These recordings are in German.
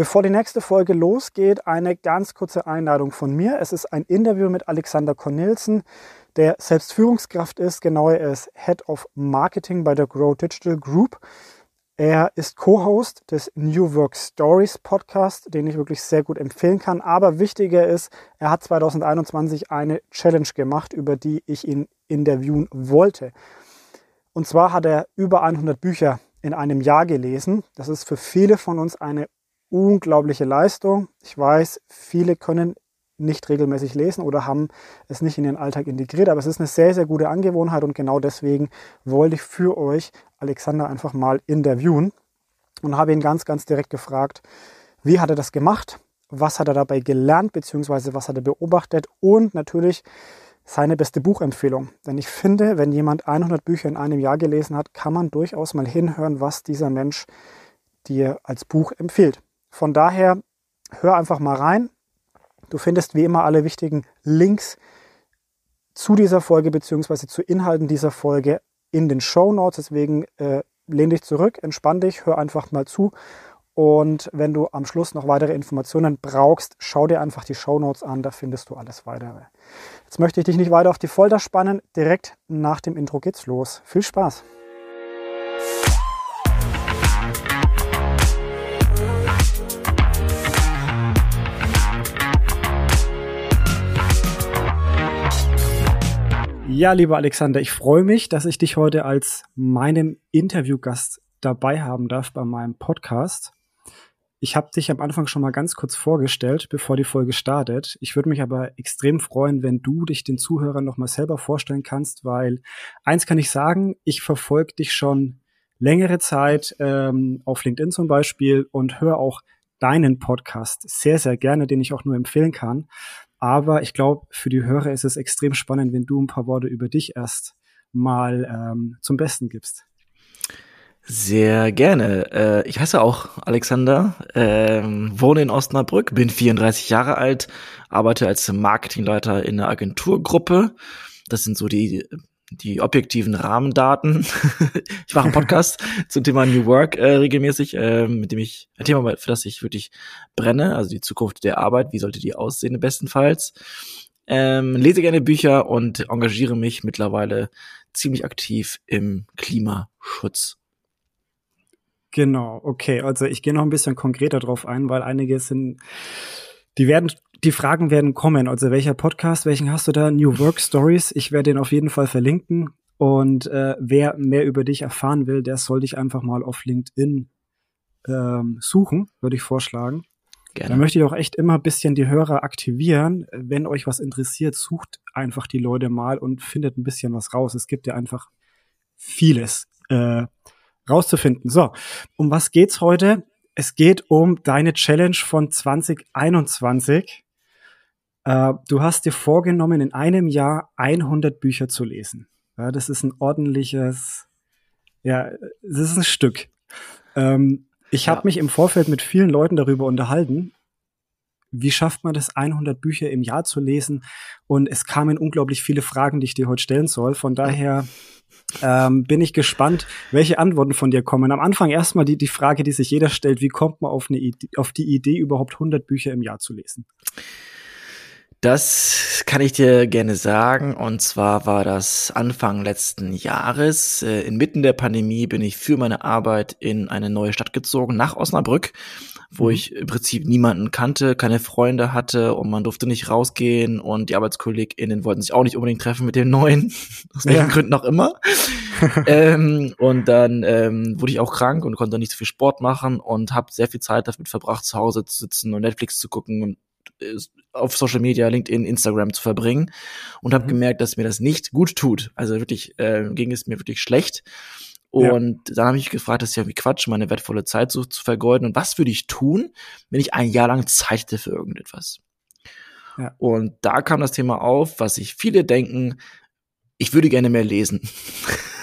Bevor die nächste Folge losgeht, eine ganz kurze Einladung von mir. Es ist ein Interview mit Alexander Cornelsen, der selbst Führungskraft ist. Genauer, er ist Head of Marketing bei der Grow Digital Group. Er ist Co-Host des New Work Stories Podcast, den ich wirklich sehr gut empfehlen kann. Aber wichtiger ist, er hat 2021 eine Challenge gemacht, über die ich ihn interviewen wollte. Und zwar hat er über 100 Bücher in einem Jahr gelesen. Das ist für viele von uns eine unglaubliche Leistung. Ich weiß, viele können nicht regelmäßig lesen oder haben es nicht in ihren Alltag integriert, aber es ist eine sehr, sehr gute Angewohnheit und genau deswegen wollte ich für euch Alexander einfach mal interviewen und habe ihn ganz, ganz direkt gefragt, wie hat er das gemacht, was hat er dabei gelernt, beziehungsweise was hat er beobachtet und natürlich seine beste Buchempfehlung. Denn ich finde, wenn jemand 100 Bücher in einem Jahr gelesen hat, kann man durchaus mal hinhören, was dieser Mensch dir als Buch empfiehlt. Von daher hör einfach mal rein. Du findest wie immer alle wichtigen Links zu dieser Folge bzw. zu Inhalten dieser Folge in den Show Notes. Deswegen äh, lehn dich zurück, entspann dich, hör einfach mal zu. Und wenn du am Schluss noch weitere Informationen brauchst, schau dir einfach die Show Notes an, da findest du alles weitere. Jetzt möchte ich dich nicht weiter auf die Folter spannen. Direkt nach dem Intro geht's los. Viel Spaß! Ja, lieber Alexander, ich freue mich, dass ich dich heute als meinem Interviewgast dabei haben darf bei meinem Podcast. Ich habe dich am Anfang schon mal ganz kurz vorgestellt, bevor die Folge startet. Ich würde mich aber extrem freuen, wenn du dich den Zuhörern noch mal selber vorstellen kannst, weil eins kann ich sagen, ich verfolge dich schon längere Zeit ähm, auf LinkedIn zum Beispiel und höre auch deinen Podcast sehr, sehr gerne, den ich auch nur empfehlen kann. Aber ich glaube, für die Hörer ist es extrem spannend, wenn du ein paar Worte über dich erst mal ähm, zum Besten gibst. Sehr gerne. Äh, ich heiße auch Alexander, ähm, wohne in Osnabrück, bin 34 Jahre alt, arbeite als Marketingleiter in einer Agenturgruppe. Das sind so die die objektiven Rahmendaten. ich mache einen Podcast zum Thema New Work äh, regelmäßig, äh, mit dem ich ein Thema, für das ich wirklich brenne, also die Zukunft der Arbeit, wie sollte die aussehen bestenfalls. Ähm, lese gerne Bücher und engagiere mich mittlerweile ziemlich aktiv im Klimaschutz. Genau, okay. Also ich gehe noch ein bisschen konkreter drauf ein, weil einige sind, die werden die Fragen werden kommen. Also welcher Podcast, welchen hast du da? New Work Stories. Ich werde den auf jeden Fall verlinken. Und äh, wer mehr über dich erfahren will, der soll dich einfach mal auf LinkedIn ähm, suchen, würde ich vorschlagen. Gerne. Da möchte ich auch echt immer ein bisschen die Hörer aktivieren. Wenn euch was interessiert, sucht einfach die Leute mal und findet ein bisschen was raus. Es gibt ja einfach vieles äh, rauszufinden. So, um was geht's heute? Es geht um deine Challenge von 2021. Äh, du hast dir vorgenommen, in einem Jahr 100 Bücher zu lesen. Ja, das ist ein ordentliches, ja, das ist ein Stück. Ähm, ich ja. habe mich im Vorfeld mit vielen Leuten darüber unterhalten. Wie schafft man das, 100 Bücher im Jahr zu lesen? Und es kamen unglaublich viele Fragen, die ich dir heute stellen soll. Von daher ähm, bin ich gespannt, welche Antworten von dir kommen. Am Anfang erstmal die, die Frage, die sich jeder stellt, wie kommt man auf, eine Idee, auf die Idee, überhaupt 100 Bücher im Jahr zu lesen? Das kann ich dir gerne sagen. Und zwar war das Anfang letzten Jahres. Äh, inmitten der Pandemie bin ich für meine Arbeit in eine neue Stadt gezogen, nach Osnabrück, wo mhm. ich im Prinzip niemanden kannte, keine Freunde hatte und man durfte nicht rausgehen und die ArbeitskollegInnen wollten sich auch nicht unbedingt treffen mit den Neuen, aus welchen ja. Gründen auch immer. ähm, und dann ähm, wurde ich auch krank und konnte nicht so viel Sport machen und habe sehr viel Zeit damit verbracht, zu Hause zu sitzen und Netflix zu gucken und auf Social Media, LinkedIn, Instagram zu verbringen und habe mhm. gemerkt, dass mir das nicht gut tut. Also wirklich äh, ging es mir wirklich schlecht. Und ja. dann habe ich gefragt, das ist ja wie Quatsch, meine wertvolle Zeit so zu vergeuden. Und was würde ich tun, wenn ich ein Jahr lang Zeit hätte für irgendetwas? Ja. Und da kam das Thema auf, was sich viele denken, ich würde gerne mehr lesen.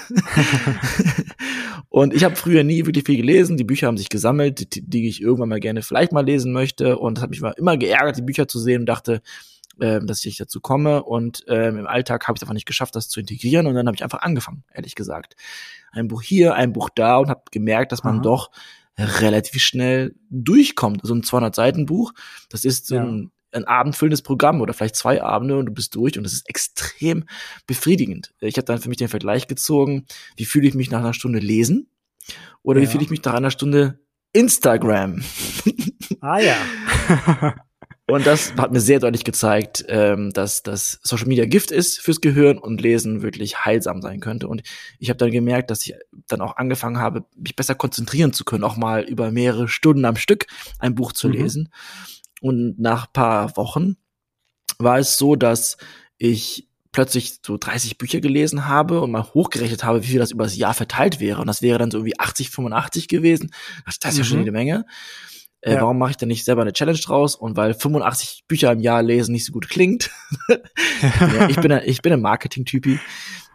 und ich habe früher nie wirklich viel gelesen. Die Bücher haben sich gesammelt, die, die ich irgendwann mal gerne vielleicht mal lesen möchte. Und es hat mich immer geärgert, die Bücher zu sehen und dachte, äh, dass ich dazu komme. Und ähm, im Alltag habe ich es einfach nicht geschafft, das zu integrieren. Und dann habe ich einfach angefangen, ehrlich gesagt. Ein Buch hier, ein Buch da und habe gemerkt, dass man Aha. doch relativ schnell durchkommt. So ein 200 Seiten Buch, das ist so ja. ein, ein abendfüllendes Programm oder vielleicht zwei Abende und du bist durch und das ist extrem befriedigend. Ich habe dann für mich den Vergleich gezogen, wie fühle ich mich nach einer Stunde lesen oder ja. wie fühle ich mich nach einer Stunde Instagram. Ah ja. Und das hat mir sehr deutlich gezeigt, ähm, dass das Social Media Gift ist fürs Gehirn und Lesen wirklich heilsam sein könnte. Und ich habe dann gemerkt, dass ich dann auch angefangen habe, mich besser konzentrieren zu können, auch mal über mehrere Stunden am Stück ein Buch zu mhm. Und nach paar Wochen war es so, dass ich plötzlich so 30 Bücher gelesen habe und mal hochgerechnet habe, wie viel das über das Jahr verteilt wäre. Und das wäre dann so irgendwie 80, 85 gewesen. Das, ist ja schon mhm. eine Menge. Äh, ja. Warum mache ich da nicht selber eine Challenge draus? Und weil 85 Bücher im Jahr lesen nicht so gut klingt. ja, ich bin ein, ich bin ein Marketing-Typi.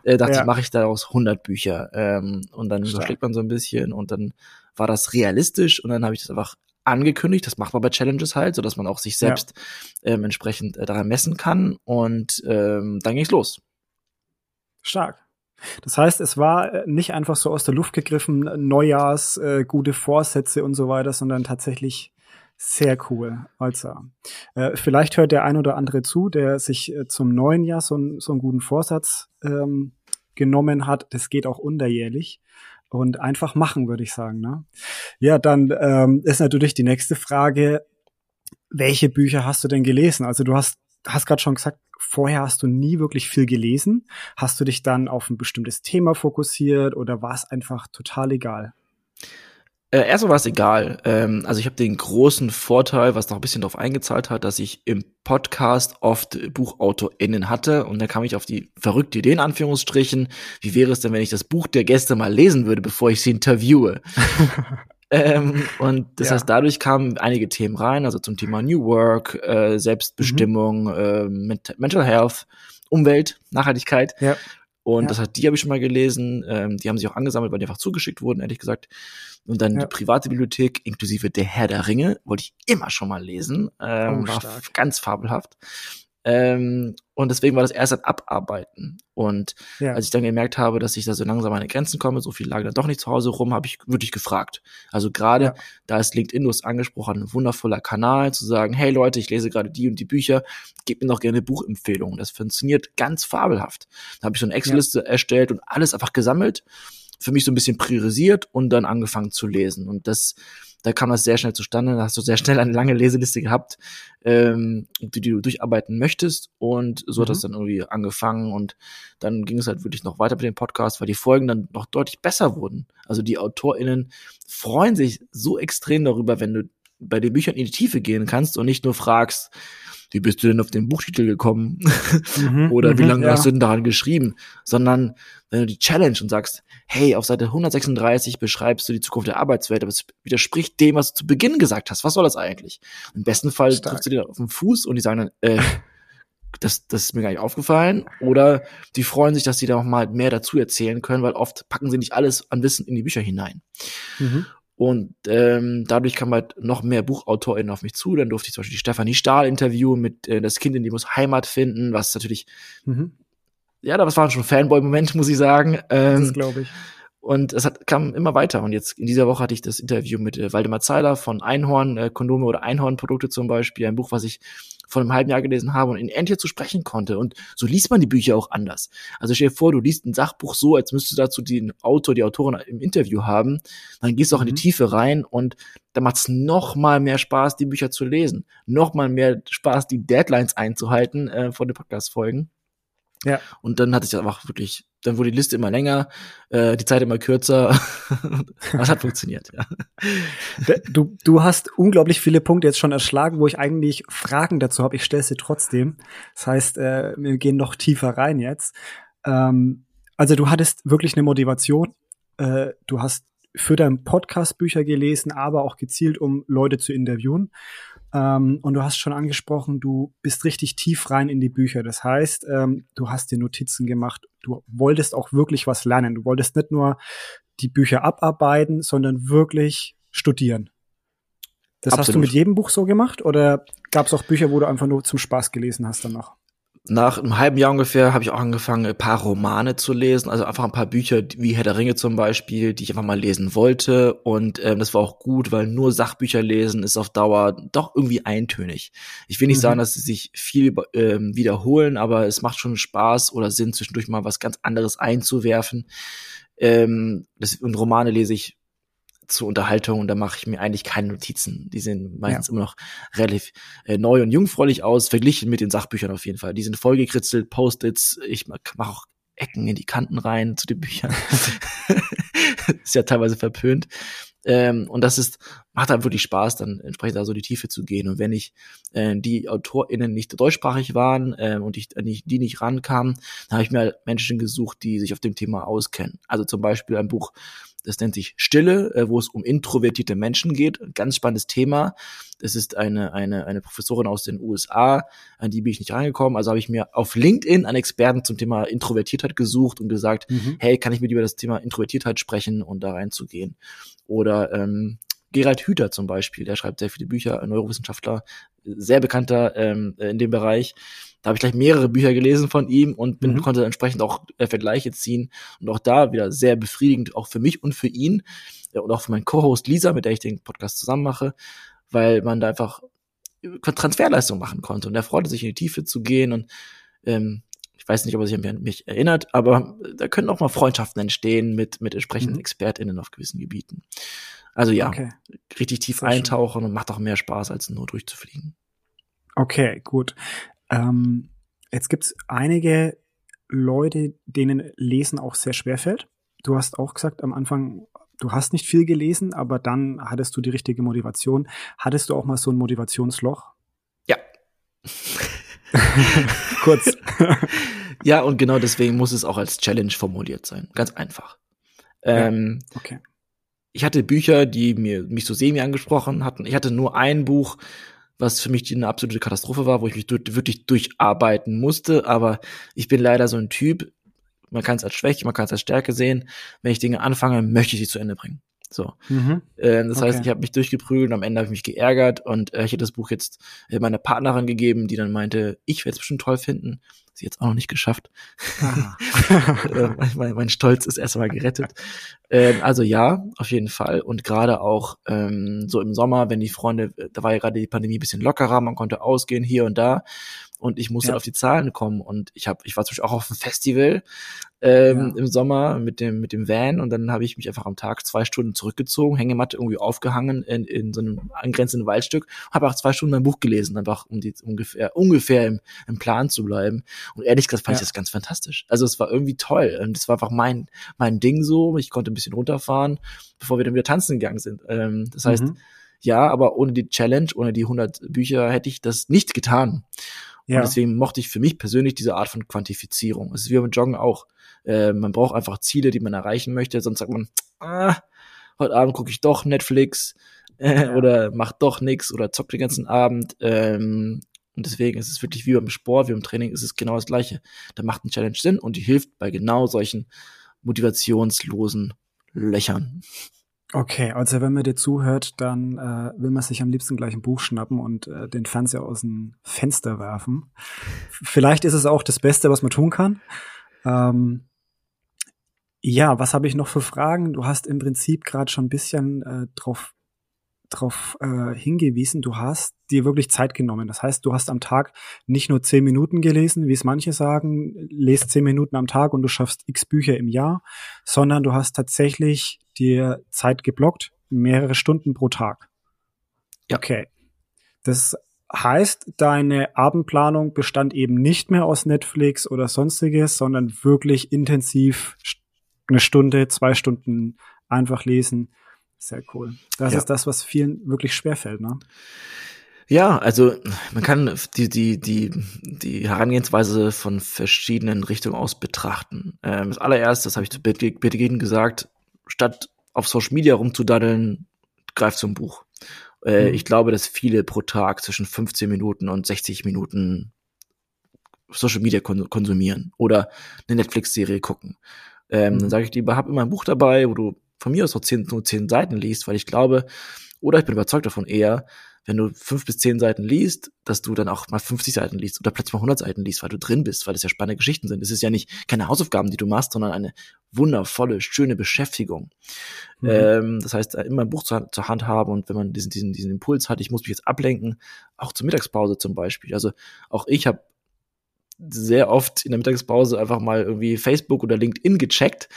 Äh, dachte ja. ich, mache ich daraus 100 Bücher. Ähm, und dann überschlägt man so ein bisschen und dann war das realistisch und dann habe ich das einfach angekündigt. Das macht man bei Challenges halt, so dass man auch sich selbst ja. ähm, entsprechend äh, daran messen kann. Und ähm, dann ging's los. Stark. Das heißt, es war äh, nicht einfach so aus der Luft gegriffen, Neujahrs, äh, gute Vorsätze und so weiter, sondern tatsächlich sehr cool. Also, äh, vielleicht hört der ein oder andere zu, der sich äh, zum neuen Jahr so, so einen guten Vorsatz ähm, genommen hat. Das geht auch unterjährlich. Und einfach machen, würde ich sagen. Ne? Ja, dann ähm, ist natürlich die nächste Frage, welche Bücher hast du denn gelesen? Also du hast, hast gerade schon gesagt, vorher hast du nie wirklich viel gelesen. Hast du dich dann auf ein bestimmtes Thema fokussiert oder war es einfach total egal? Äh, erstmal war es egal. Ähm, also ich habe den großen Vorteil, was noch ein bisschen darauf eingezahlt hat, dass ich im Podcast oft BuchautorInnen hatte und da kam ich auf die verrückte Idee in Anführungsstrichen. Wie wäre es denn, wenn ich das Buch der Gäste mal lesen würde, bevor ich sie interviewe? Ähm, und das ja. heißt, dadurch kamen einige Themen rein, also zum Thema New Work, äh, Selbstbestimmung, mhm. äh, Mental Health, Umwelt, Nachhaltigkeit. Ja. Und ja. das hat die habe ich schon mal gelesen. Ähm, die haben sich auch angesammelt, weil die einfach zugeschickt wurden, ehrlich gesagt. Und dann ja. die private Bibliothek, inklusive der Herr der Ringe, wollte ich immer schon mal lesen. Ähm, oh, war ganz fabelhaft. Ähm, und deswegen war das erst ein Abarbeiten. Und ja. als ich dann gemerkt habe, dass ich da so langsam an meine Grenzen komme, so viel lagen dann doch nicht zu Hause rum, habe ich wirklich gefragt. Also gerade ja. da ist LinkedIn, du hast angesprochen, ein wundervoller Kanal, zu sagen, hey Leute, ich lese gerade die und die Bücher, gebt mir doch gerne Buchempfehlungen. Das funktioniert ganz fabelhaft. Da habe ich so eine Excel-Liste ja. erstellt und alles einfach gesammelt, für mich so ein bisschen priorisiert und dann angefangen zu lesen. Und das da kam das sehr schnell zustande. Da hast du sehr schnell eine lange Leseliste gehabt, ähm, die, die du durcharbeiten möchtest. Und so mhm. hat das dann irgendwie angefangen. Und dann ging es halt wirklich noch weiter mit dem Podcast, weil die Folgen dann noch deutlich besser wurden. Also die AutorInnen freuen sich so extrem darüber, wenn du bei den Büchern in die Tiefe gehen kannst und nicht nur fragst, wie bist du denn auf den Buchtitel gekommen? Mhm, Oder wie mhm, lange ja. hast du denn daran geschrieben? Sondern wenn du die Challenge und sagst, hey, auf Seite 136 beschreibst du die Zukunft der Arbeitswelt, aber es widerspricht dem, was du zu Beginn gesagt hast. Was soll das eigentlich? Im besten Fall Stark. triffst du dir auf den Fuß und die sagen dann, äh, das, das ist mir gar nicht aufgefallen. Oder die freuen sich, dass sie da noch mal mehr dazu erzählen können, weil oft packen sie nicht alles an Wissen in die Bücher hinein. Mhm. Und ähm, dadurch kam halt noch mehr BuchautorInnen auf mich zu. Dann durfte ich zum Beispiel die Stefanie Stahl interviewen mit äh, Das Kind in die muss Heimat finden, was natürlich, mhm. ja, das war schon Fanboy-Moment, muss ich sagen. Ähm, das glaube ich. Und es hat, kam immer weiter. Und jetzt in dieser Woche hatte ich das Interview mit äh, Waldemar Zeiler von Einhorn, äh, Kondome oder Einhornprodukte zum Beispiel, ein Buch, was ich vor einem halben Jahr gelesen habe und in endlich zu sprechen konnte. Und so liest man die Bücher auch anders. Also stell dir vor, du liest ein Sachbuch so, als müsstest du dazu den Autor, die Autorin im Interview haben. Dann gehst du auch mhm. in die mhm. Tiefe rein und da macht es noch mal mehr Spaß, die Bücher zu lesen. Noch mal mehr Spaß, die Deadlines einzuhalten äh, von den Podcast-Folgen. Ja. Und dann hatte ich einfach wirklich, dann wurde die Liste immer länger, äh, die Zeit immer kürzer. das hat funktioniert, ja. Du, du hast unglaublich viele Punkte jetzt schon erschlagen, wo ich eigentlich Fragen dazu habe. Ich stelle sie trotzdem. Das heißt, äh, wir gehen noch tiefer rein jetzt. Ähm, also du hattest wirklich eine Motivation. Äh, du hast für deinen Podcast Bücher gelesen, aber auch gezielt, um Leute zu interviewen. Ähm, und du hast schon angesprochen, du bist richtig tief rein in die Bücher. Das heißt, ähm, du hast dir Notizen gemacht. Du wolltest auch wirklich was lernen. Du wolltest nicht nur die Bücher abarbeiten, sondern wirklich studieren. Das Absolut. hast du mit jedem Buch so gemacht oder gab es auch Bücher, wo du einfach nur zum Spaß gelesen hast dann noch? Nach einem halben Jahr ungefähr habe ich auch angefangen, ein paar Romane zu lesen, also einfach ein paar Bücher wie Herr der Ringe zum Beispiel, die ich einfach mal lesen wollte. Und ähm, das war auch gut, weil nur Sachbücher lesen ist auf Dauer doch irgendwie eintönig. Ich will nicht mhm. sagen, dass sie sich viel ähm, wiederholen, aber es macht schon Spaß oder Sinn, zwischendurch mal was ganz anderes einzuwerfen. Ähm, das, und Romane lese ich zur Unterhaltung und da mache ich mir eigentlich keine Notizen. Die sehen meistens ja. immer noch relativ äh, neu und jungfräulich aus, verglichen mit den Sachbüchern auf jeden Fall. Die sind vollgekritzelt, Post-its, ich mache auch Ecken in die Kanten rein zu den Büchern. ist ja teilweise verpönt. Ähm, und das ist, macht dann wirklich Spaß, dann entsprechend da so die Tiefe zu gehen. Und wenn ich äh, die AutorInnen nicht deutschsprachig waren äh, und ich die, die nicht rankamen, dann habe ich mir Menschen gesucht, die sich auf dem Thema auskennen. Also zum Beispiel ein Buch das nennt sich Stille, äh, wo es um introvertierte Menschen geht. ganz spannendes Thema. Das ist eine, eine, eine Professorin aus den USA, an die bin ich nicht reingekommen. Also habe ich mir auf LinkedIn einen Experten zum Thema Introvertiertheit gesucht und gesagt, mhm. hey, kann ich mit dir über das Thema Introvertiertheit sprechen und da reinzugehen? Oder ähm, Gerald Hüther zum Beispiel, der schreibt sehr viele Bücher, Neurowissenschaftler, sehr bekannter ähm, in dem Bereich. Da habe ich gleich mehrere Bücher gelesen von ihm und bin, mhm. konnte entsprechend auch äh, Vergleiche ziehen. Und auch da wieder sehr befriedigend, auch für mich und für ihn äh, und auch für meinen Co-Host Lisa, mit der ich den Podcast zusammen mache, weil man da einfach Transferleistung machen konnte. Und er freute sich in die Tiefe zu gehen und ähm, ich weiß nicht, ob er sich an mich erinnert, aber da können auch mal Freundschaften entstehen mit, mit entsprechenden mhm. ExpertInnen auf gewissen Gebieten. Also ja, okay. richtig tief Sehr eintauchen schön. und macht auch mehr Spaß, als nur durchzufliegen. Okay, gut. Ähm, jetzt gibt's einige Leute, denen Lesen auch sehr schwer fällt. Du hast auch gesagt am Anfang, du hast nicht viel gelesen, aber dann hattest du die richtige Motivation. Hattest du auch mal so ein Motivationsloch? Ja. Kurz. ja, und genau deswegen muss es auch als Challenge formuliert sein. Ganz einfach. Ähm, ja, okay. Ich hatte Bücher, die mir mich so semi angesprochen hatten. Ich hatte nur ein Buch, was für mich eine absolute Katastrophe war, wo ich mich wirklich durcharbeiten musste. Aber ich bin leider so ein Typ, man kann es als Schwäche, man kann es als Stärke sehen. Wenn ich Dinge anfange, möchte ich sie zu Ende bringen. So. Mhm. Äh, das okay. heißt, ich habe mich durchgeprügelt und am Ende habe ich mich geärgert und äh, ich hätte das Buch jetzt äh, meiner Partnerin gegeben, die dann meinte, ich werde es bestimmt toll finden. Sie jetzt auch noch nicht geschafft. Ah. äh, mein, mein, Stolz ist erstmal gerettet. Äh, also ja, auf jeden Fall. Und gerade auch ähm, so im Sommer, wenn die Freunde, da war ja gerade die Pandemie ein bisschen lockerer, man konnte ausgehen hier und da und ich musste ja. auf die Zahlen kommen und ich habe ich war zum Beispiel auch auf einem Festival ähm, ja. im Sommer mit dem mit dem Van und dann habe ich mich einfach am Tag zwei Stunden zurückgezogen, Hängematte irgendwie aufgehangen in, in so einem angrenzenden Waldstück, habe auch zwei Stunden mein Buch gelesen, einfach um die ungefähr ungefähr im, im Plan zu bleiben und ehrlich gesagt fand ja. ich das ganz fantastisch. Also es war irgendwie toll und es war einfach mein mein Ding so, ich konnte ein bisschen runterfahren, bevor wir dann wieder tanzen gegangen sind. Ähm, das heißt mhm. Ja, aber ohne die Challenge, ohne die 100 Bücher hätte ich das nicht getan. Ja. Und deswegen mochte ich für mich persönlich diese Art von Quantifizierung. Es ist wie beim Joggen auch. Äh, man braucht einfach Ziele, die man erreichen möchte, sonst sagt man, ah, heute Abend gucke ich doch Netflix äh, ja. oder mach doch nix oder zock den ganzen Abend. Ähm, und deswegen ist es wirklich wie beim Sport, wie beim Training, ist es genau das Gleiche. Da macht ein Challenge Sinn und die hilft bei genau solchen motivationslosen Löchern. Okay, also wenn man dir zuhört, dann äh, will man sich am liebsten gleich ein Buch schnappen und äh, den Fernseher aus dem Fenster werfen. Vielleicht ist es auch das Beste, was man tun kann. Ähm, ja, was habe ich noch für Fragen? Du hast im Prinzip gerade schon ein bisschen äh, drauf darauf äh, hingewiesen, du hast dir wirklich Zeit genommen. Das heißt, du hast am Tag nicht nur zehn Minuten gelesen, wie es manche sagen, lest zehn Minuten am Tag und du schaffst x Bücher im Jahr, sondern du hast tatsächlich dir Zeit geblockt, mehrere Stunden pro Tag. Ja. Okay. Das heißt, deine Abendplanung bestand eben nicht mehr aus Netflix oder sonstiges, sondern wirklich intensiv eine Stunde, zwei Stunden einfach lesen sehr cool. Das ja. ist das, was vielen wirklich schwerfällt, ne? Ja, also man kann die, die, die, die Herangehensweise von verschiedenen Richtungen aus betrachten. Ähm, das allererste, das habe ich zu Beginn gesagt, statt auf Social Media rumzudaddeln, greift zum Buch. Äh, mhm. Ich glaube, dass viele pro Tag zwischen 15 Minuten und 60 Minuten Social Media konsumieren oder eine Netflix-Serie gucken. Ähm, mhm. Dann sage ich lieber, hab immer ein Buch dabei, wo du von mir aus noch zehn, nur zehn Seiten liest, weil ich glaube, oder ich bin überzeugt davon eher, wenn du fünf bis zehn Seiten liest, dass du dann auch mal 50 Seiten liest oder plötzlich mal 100 Seiten liest, weil du drin bist, weil das ja spannende Geschichten sind. Es ist ja nicht keine Hausaufgaben, die du machst, sondern eine wundervolle, schöne Beschäftigung. Mhm. Ähm, das heißt, immer ein Buch zur, zur, Hand haben und wenn man diesen, diesen, diesen Impuls hat, ich muss mich jetzt ablenken, auch zur Mittagspause zum Beispiel. Also auch ich habe sehr oft in der Mittagspause einfach mal irgendwie Facebook oder LinkedIn gecheckt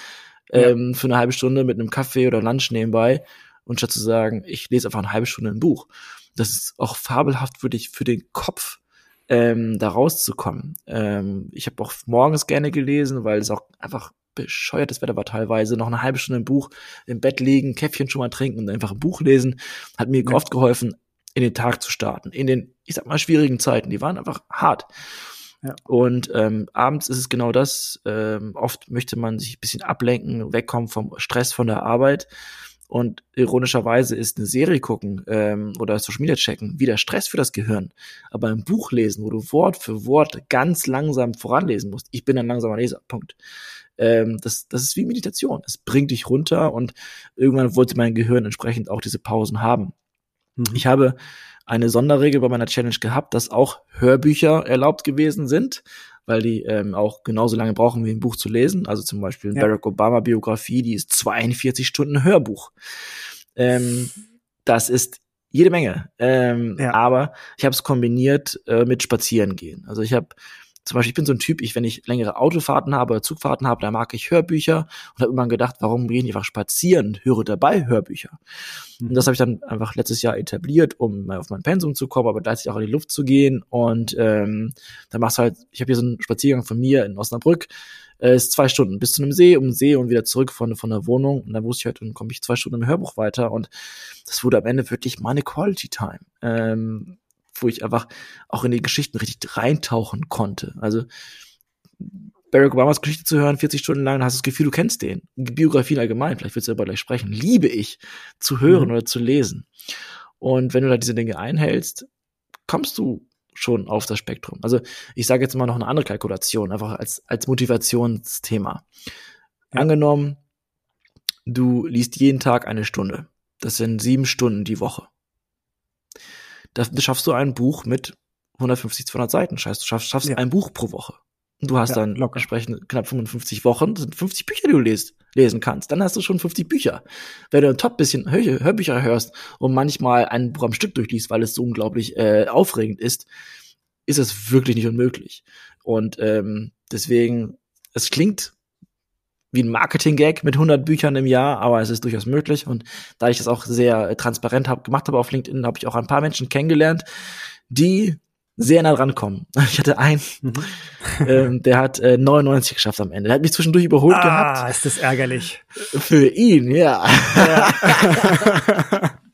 ja. ähm, für eine halbe Stunde mit einem Kaffee oder Lunch nebenbei und statt zu sagen, ich lese einfach eine halbe Stunde ein Buch. Das ist auch fabelhaft für dich, für den Kopf, ähm, da rauszukommen. Ähm, ich habe auch morgens gerne gelesen, weil es auch einfach bescheuertes Wetter war teilweise. Noch eine halbe Stunde im Buch im Bett liegen, Käffchen schon mal trinken und einfach ein Buch lesen, hat mir ja. oft geholfen, in den Tag zu starten. In den, ich sag mal, schwierigen Zeiten. Die waren einfach hart. Ja. Und ähm, abends ist es genau das. Ähm, oft möchte man sich ein bisschen ablenken, wegkommen vom Stress von der Arbeit. Und ironischerweise ist eine Serie gucken ähm, oder Social Media checken wieder Stress für das Gehirn. Aber ein Buch lesen, wo du Wort für Wort ganz langsam voranlesen musst, ich bin ein langsamer Leser, Punkt. Ähm, das, das ist wie Meditation. Es bringt dich runter und irgendwann wollte mein Gehirn entsprechend auch diese Pausen haben. Mhm. Ich habe eine Sonderregel bei meiner Challenge gehabt, dass auch Hörbücher erlaubt gewesen sind, weil die ähm, auch genauso lange brauchen, wie ein Buch zu lesen. Also zum Beispiel ja. Barack Obama Biografie, die ist 42 Stunden Hörbuch. Ähm, das ist jede Menge. Ähm, ja. Aber ich habe es kombiniert äh, mit Spazierengehen. Also ich habe zum Beispiel, ich bin so ein Typ, ich, wenn ich längere Autofahrten habe oder Zugfahrten habe, da mag ich Hörbücher und habe immer gedacht, warum gehe ich nicht einfach spazieren und höre dabei Hörbücher? Mhm. Und das habe ich dann einfach letztes Jahr etabliert, um mal auf mein Pensum zu kommen, aber gleichzeitig auch in die Luft zu gehen. Und ähm, dann machst du halt, ich habe hier so einen Spaziergang von mir in Osnabrück, äh, ist zwei Stunden bis zu einem See, um den See und wieder zurück von, von der Wohnung. Und dann wusste ich halt, dann komme ich zwei Stunden im Hörbuch weiter. Und das wurde am Ende wirklich meine Quality Time. Ähm, wo ich einfach auch in die Geschichten richtig reintauchen konnte. Also Barack Obamas Geschichte zu hören, 40 Stunden lang, hast du das Gefühl, du kennst den. Biografien allgemein, vielleicht willst du darüber gleich sprechen, liebe ich zu hören mhm. oder zu lesen. Und wenn du da diese Dinge einhältst, kommst du schon auf das Spektrum. Also ich sage jetzt mal noch eine andere Kalkulation, einfach als, als Motivationsthema. Ja. Angenommen, du liest jeden Tag eine Stunde. Das sind sieben Stunden die Woche da schaffst du ein Buch mit 150, 200 Seiten. Scheiße, du schaffst, schaffst ja. ein Buch pro Woche. Und du hast ja, dann locker. entsprechend knapp 55 Wochen, das sind 50 Bücher, die du lest, lesen kannst. Dann hast du schon 50 Bücher. Wenn du ein top bisschen Hör Hörbücher hörst und manchmal ein Buch am Stück durchliest, weil es so unglaublich äh, aufregend ist, ist es wirklich nicht unmöglich. Und ähm, deswegen, es klingt wie ein Marketing-Gag mit 100 Büchern im Jahr, aber es ist durchaus möglich. Und da ich das auch sehr transparent hab, gemacht habe auf LinkedIn, habe ich auch ein paar Menschen kennengelernt, die sehr nah dran kommen. Ich hatte einen, mhm. ähm, der hat äh, 99 geschafft am Ende. Der hat mich zwischendurch überholt ah, gehabt. Ah, ist das ärgerlich. Für ihn, ja. ja.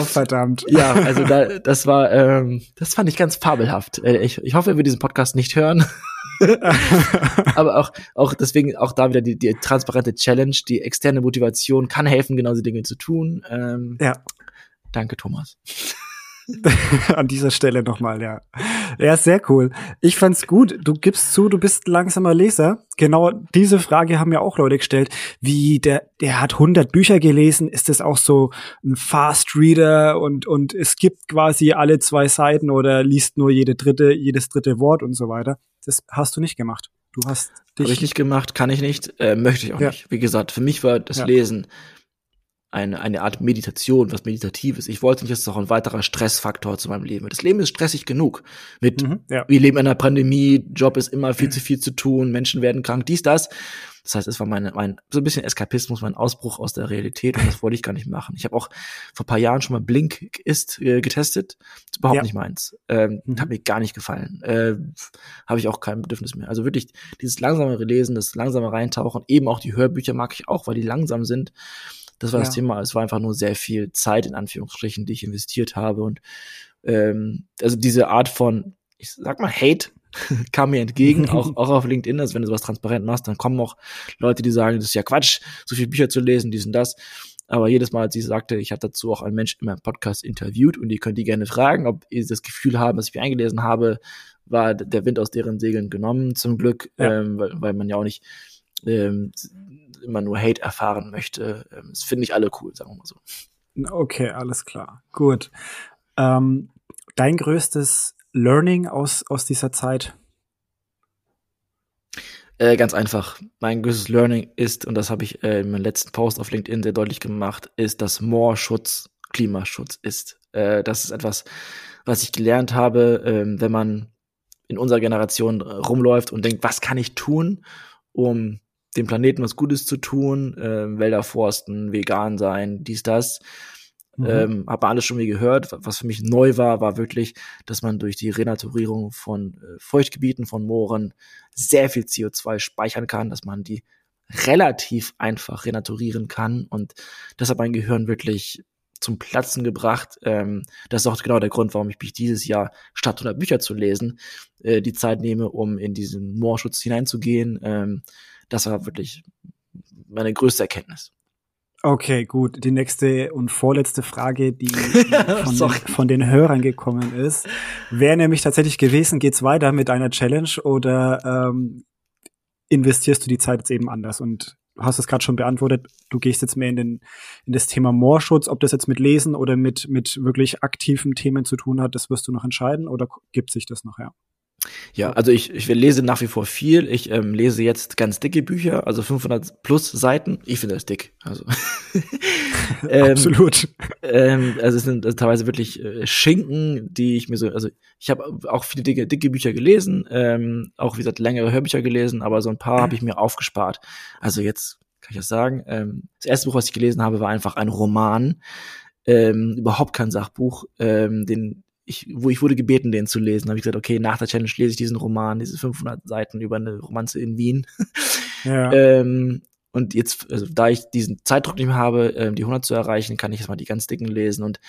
oh, verdammt. Ja, also da, das war, ähm, das fand ich ganz fabelhaft. Äh, ich, ich hoffe, er wird diesen Podcast nicht hören. Aber auch, auch deswegen auch da wieder die, die transparente Challenge, die externe Motivation kann helfen, genau diese Dinge zu tun. Ähm, ja. Danke, Thomas. An dieser Stelle nochmal, ja. Ja, sehr cool. Ich fand's gut. Du gibst zu, du bist langsamer Leser. Genau diese Frage haben ja auch Leute gestellt. Wie der, der hat 100 Bücher gelesen. Ist das auch so ein Fast Reader und, und es gibt quasi alle zwei Seiten oder liest nur jede dritte, jedes dritte Wort und so weiter? Das hast du nicht gemacht. Du hast dich. Habe ich nicht gemacht, kann ich nicht, äh, möchte ich auch ja. nicht. Wie gesagt, für mich war das ja. Lesen eine, eine Art Meditation, was Meditatives. Ich wollte nicht, dass es auch ein weiterer Stressfaktor zu meinem Leben wird. Das Leben ist stressig genug. Mit, mhm, ja. wir leben in einer Pandemie, Job ist immer viel zu viel zu tun, Menschen werden krank, dies, das. Das heißt, es war mein, mein so ein bisschen Eskapismus, mein Ausbruch aus der Realität und das wollte ich gar nicht machen. Ich habe auch vor paar Jahren schon mal Blink ist äh, getestet. Das ist überhaupt ja. nicht meins. Ähm, mhm. Hat mir gar nicht gefallen. Äh, habe ich auch kein Bedürfnis mehr. Also wirklich dieses langsamere Lesen, das langsame Reintauchen, eben auch die Hörbücher mag ich auch, weil die langsam sind. Das war ja. das Thema. Es war einfach nur sehr viel Zeit in Anführungsstrichen, die ich investiert habe und ähm, also diese Art von, ich sag mal Hate kam mir entgegen, auch, auch auf LinkedIn, also wenn du sowas transparent machst, dann kommen auch Leute, die sagen, das ist ja Quatsch, so viele Bücher zu lesen, dies und das. Aber jedes Mal, als sie sagte, ich habe dazu auch einen Mensch in meinem Podcast interviewt und ihr könnt die gerne fragen, ob ihr das Gefühl haben, dass ich mich eingelesen habe, war der Wind aus deren Segeln genommen, zum Glück, ja. ähm, weil, weil man ja auch nicht ähm, immer nur Hate erfahren möchte. Ähm, das finde ich alle cool, sagen wir mal so. Okay, alles klar. Gut. Ähm, dein größtes Learning aus, aus dieser Zeit? Äh, ganz einfach. Mein größtes Learning ist, und das habe ich äh, in meinem letzten Post auf LinkedIn sehr deutlich gemacht, ist, dass Moorschutz Klimaschutz ist. Äh, das ist etwas, was ich gelernt habe, äh, wenn man in unserer Generation rumläuft und denkt, was kann ich tun, um dem Planeten was Gutes zu tun, äh, Wälder forsten, vegan sein, dies, das. Mhm. Ähm, habe alles schon mal gehört. Was für mich neu war, war wirklich, dass man durch die Renaturierung von äh, Feuchtgebieten, von Mooren sehr viel CO2 speichern kann, dass man die relativ einfach renaturieren kann und das hat mein Gehirn wirklich zum Platzen gebracht. Ähm, das ist auch genau der Grund, warum ich mich dieses Jahr, statt 100 Bücher zu lesen, äh, die Zeit nehme, um in diesen Moorschutz hineinzugehen. Ähm, das war wirklich meine größte Erkenntnis. Okay, gut. Die nächste und vorletzte Frage, die von, den, von den Hörern gekommen ist, wäre nämlich tatsächlich gewesen, geht's weiter mit einer Challenge oder ähm, investierst du die Zeit jetzt eben anders? Und du hast es gerade schon beantwortet, du gehst jetzt mehr in, den, in das Thema Moorschutz, ob das jetzt mit Lesen oder mit, mit wirklich aktiven Themen zu tun hat, das wirst du noch entscheiden oder gibt sich das noch, ja? Ja, also ich, ich lese nach wie vor viel. Ich ähm, lese jetzt ganz dicke Bücher, also 500 plus Seiten. Ich finde das dick. Also ähm, absolut. Ähm, also es sind also teilweise wirklich äh, Schinken, die ich mir so, also ich habe auch viele dicke, dicke Bücher gelesen, ähm, auch wie gesagt längere Hörbücher gelesen, aber so ein paar habe ich mir aufgespart. Also jetzt kann ich das sagen. Ähm, das erste Buch, was ich gelesen habe, war einfach ein Roman. Ähm, überhaupt kein Sachbuch, ähm, den ich, wo ich wurde gebeten, den zu lesen. habe ich gesagt, okay, nach der Challenge lese ich diesen Roman, diese 500 Seiten über eine Romanze in Wien. Ja. ähm, und jetzt, also, da ich diesen Zeitdruck nicht mehr habe, ähm, die 100 zu erreichen, kann ich jetzt mal die ganz dicken lesen. Und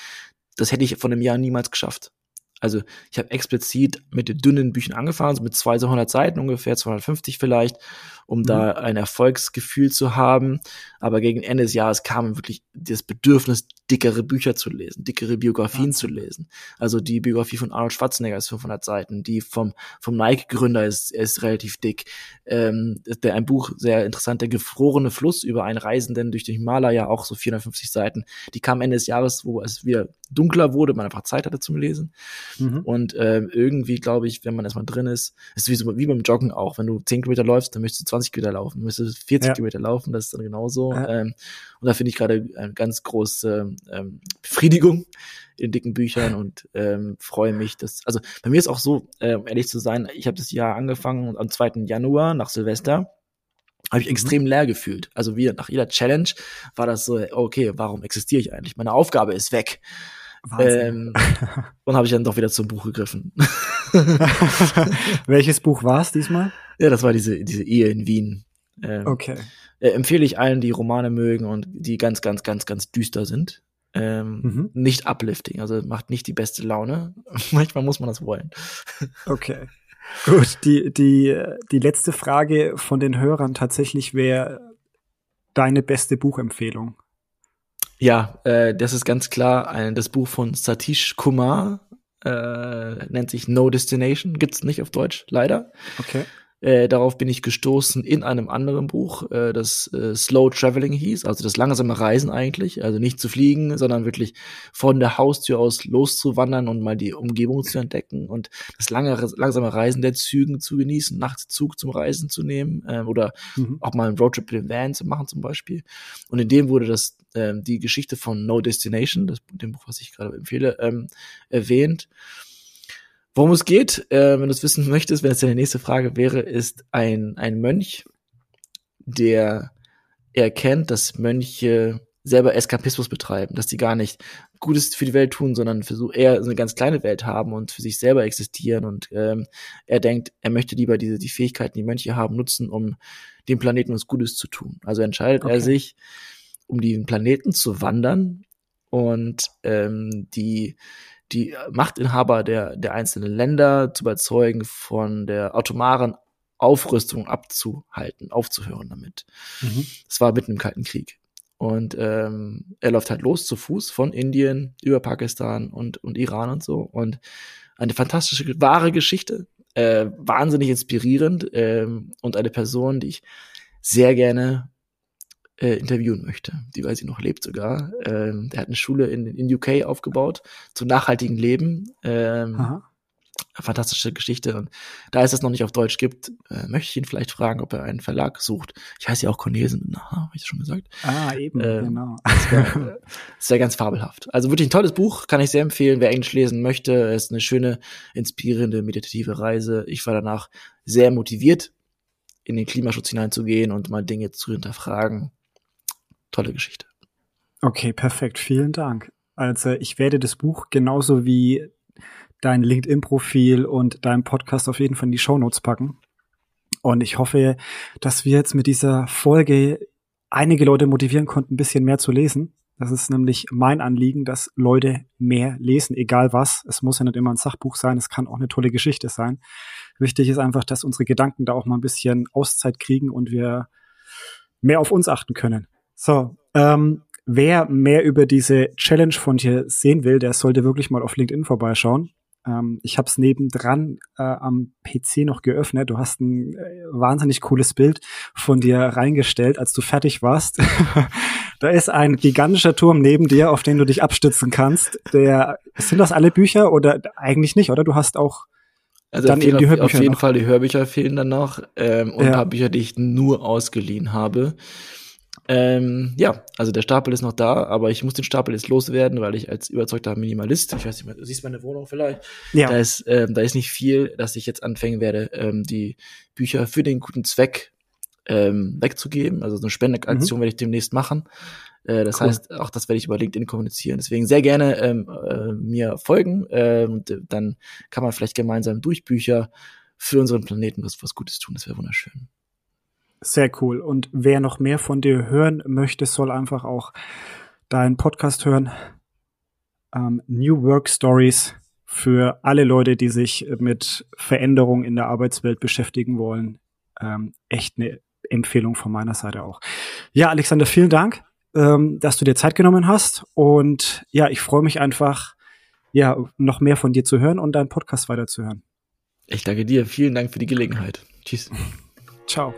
das hätte ich von einem Jahr niemals geschafft. Also ich habe explizit mit den dünnen Büchern angefangen, so mit 200 Seiten ungefähr, 250 vielleicht, um mhm. da ein Erfolgsgefühl zu haben. Aber gegen Ende des Jahres kam wirklich das Bedürfnis, dickere Bücher zu lesen, dickere Biografien ja. zu lesen. Also die Biografie von Arnold Schwarzenegger ist 500 Seiten, die vom, vom Nike-Gründer ist, ist relativ dick. Ähm, der, ein Buch, sehr interessant, der gefrorene Fluss über einen Reisenden durch den Himalaya, auch so 450 Seiten. Die kam Ende des Jahres, wo es wieder dunkler wurde, man einfach Zeit hatte zum Lesen. Mhm. Und ähm, irgendwie, glaube ich, wenn man erstmal drin ist, ist wie, so, wie beim Joggen auch. Wenn du 10 Kilometer läufst, dann möchtest du 20 Kilometer laufen, müsstest 40 ja. Kilometer laufen, das ist dann genauso. Ja. Ähm, und da finde ich gerade eine ganz große ähm, Befriedigung in dicken Büchern und ähm, freue mich, dass, also bei mir ist auch so, ähm, ehrlich zu sein, ich habe das Jahr angefangen und am 2. Januar nach Silvester habe ich mhm. extrem leer gefühlt. Also wie nach jeder Challenge war das so, okay, warum existiere ich eigentlich? Meine Aufgabe ist weg. Ähm, und habe ich dann doch wieder zum Buch gegriffen. Welches Buch war es diesmal? Ja, das war diese, diese Ehe in Wien. Ähm, okay. Äh, empfehle ich allen, die Romane mögen und die ganz, ganz, ganz, ganz düster sind. Ähm, mhm. Nicht uplifting, also macht nicht die beste Laune. Manchmal muss man das wollen. Okay. Gut, die, die, die letzte Frage von den Hörern tatsächlich wäre deine beste Buchempfehlung. Ja, äh, das ist ganz klar ein, das Buch von Satish Kumar, äh, nennt sich No Destination, gibt's nicht auf Deutsch, leider. Okay. Äh, darauf bin ich gestoßen in einem anderen Buch, äh, das äh, Slow Traveling hieß, also das langsame Reisen eigentlich, also nicht zu fliegen, sondern wirklich von der Haustür aus loszuwandern und mal die Umgebung zu entdecken und das lange, langsame Reisen der Zügen zu genießen, nachts Zug zum Reisen zu nehmen äh, oder mhm. auch mal einen Roadtrip in den Van zu machen zum Beispiel. Und in dem wurde das äh, die Geschichte von No Destination, das dem Buch, was ich gerade empfehle, ähm, erwähnt. Worum es geht, äh, wenn du es wissen möchtest, wenn es deine nächste Frage wäre, ist ein, ein Mönch, der erkennt, dass Mönche selber Eskapismus betreiben, dass die gar nicht Gutes für die Welt tun, sondern für so eher so eine ganz kleine Welt haben und für sich selber existieren. Und ähm, er denkt, er möchte lieber diese die Fähigkeiten, die Mönche haben, nutzen, um dem Planeten was Gutes zu tun. Also entscheidet okay. er sich, um den Planeten zu wandern und ähm, die die Machtinhaber der, der einzelnen Länder zu überzeugen, von der atomaren Aufrüstung abzuhalten, aufzuhören damit. Mhm. Das war mitten im Kalten Krieg. Und ähm, er läuft halt los zu Fuß von Indien über Pakistan und, und Iran und so. Und eine fantastische, wahre Geschichte, äh, wahnsinnig inspirierend ähm, und eine Person, die ich sehr gerne äh, interviewen möchte. Die weiß ich noch lebt sogar. Ähm, der hat eine Schule in, in UK aufgebaut zum nachhaltigen Leben. Ähm, Aha fantastische Geschichte. Und da es das noch nicht auf Deutsch gibt, äh, möchte ich ihn vielleicht fragen, ob er einen Verlag sucht. Ich heiße ja auch Cornelsen, na, habe ich schon gesagt. Ah, eben, ähm, genau. Das wäre wär ganz fabelhaft. Also wirklich ein tolles Buch, kann ich sehr empfehlen, wer Englisch lesen möchte. Es ist eine schöne, inspirierende, meditative Reise. Ich war danach sehr motiviert, in den Klimaschutz hineinzugehen und mal Dinge zu hinterfragen. Tolle Geschichte. Okay, perfekt. Vielen Dank. Also ich werde das Buch genauso wie dein LinkedIn-Profil und dein Podcast auf jeden Fall in die Show Notes packen. Und ich hoffe, dass wir jetzt mit dieser Folge einige Leute motivieren konnten, ein bisschen mehr zu lesen. Das ist nämlich mein Anliegen, dass Leute mehr lesen, egal was. Es muss ja nicht immer ein Sachbuch sein, es kann auch eine tolle Geschichte sein. Wichtig ist einfach, dass unsere Gedanken da auch mal ein bisschen Auszeit kriegen und wir mehr auf uns achten können. So, ähm, wer mehr über diese Challenge von dir sehen will, der sollte wirklich mal auf LinkedIn vorbeischauen. Ähm, ich habe es nebendran äh, am PC noch geöffnet. Du hast ein äh, wahnsinnig cooles Bild von dir reingestellt, als du fertig warst. da ist ein gigantischer Turm neben dir, auf den du dich abstützen kannst. Der sind das alle Bücher oder eigentlich nicht, oder? Du hast auch also dann eben die Hörbücher auf jeden noch. Fall die Hörbücher fehlen dann noch ähm, und ja. ein paar Bücher, die ich nur ausgeliehen habe. Ähm, ja, also der Stapel ist noch da, aber ich muss den Stapel jetzt loswerden, weil ich als überzeugter Minimalist, ich weiß nicht, du siehst meine Wohnung vielleicht, ja. da ist, ähm, da ist nicht viel, dass ich jetzt anfangen werde, ähm, die Bücher für den guten Zweck ähm, wegzugeben. Also so eine Spendeaktion mhm. werde ich demnächst machen. Äh, das cool. heißt, auch das werde ich über LinkedIn kommunizieren. Deswegen sehr gerne ähm, äh, mir folgen. Äh, und dann kann man vielleicht gemeinsam durch Bücher für unseren Planeten was, was Gutes tun. Das wäre wunderschön. Sehr cool. Und wer noch mehr von dir hören möchte, soll einfach auch deinen Podcast hören. Ähm, New Work Stories für alle Leute, die sich mit Veränderung in der Arbeitswelt beschäftigen wollen. Ähm, echt eine Empfehlung von meiner Seite auch. Ja, Alexander, vielen Dank, ähm, dass du dir Zeit genommen hast. Und ja, ich freue mich einfach, ja, noch mehr von dir zu hören und deinen Podcast weiterzuhören. Ich danke dir. Vielen Dank für die Gelegenheit. Tschüss. Ciao.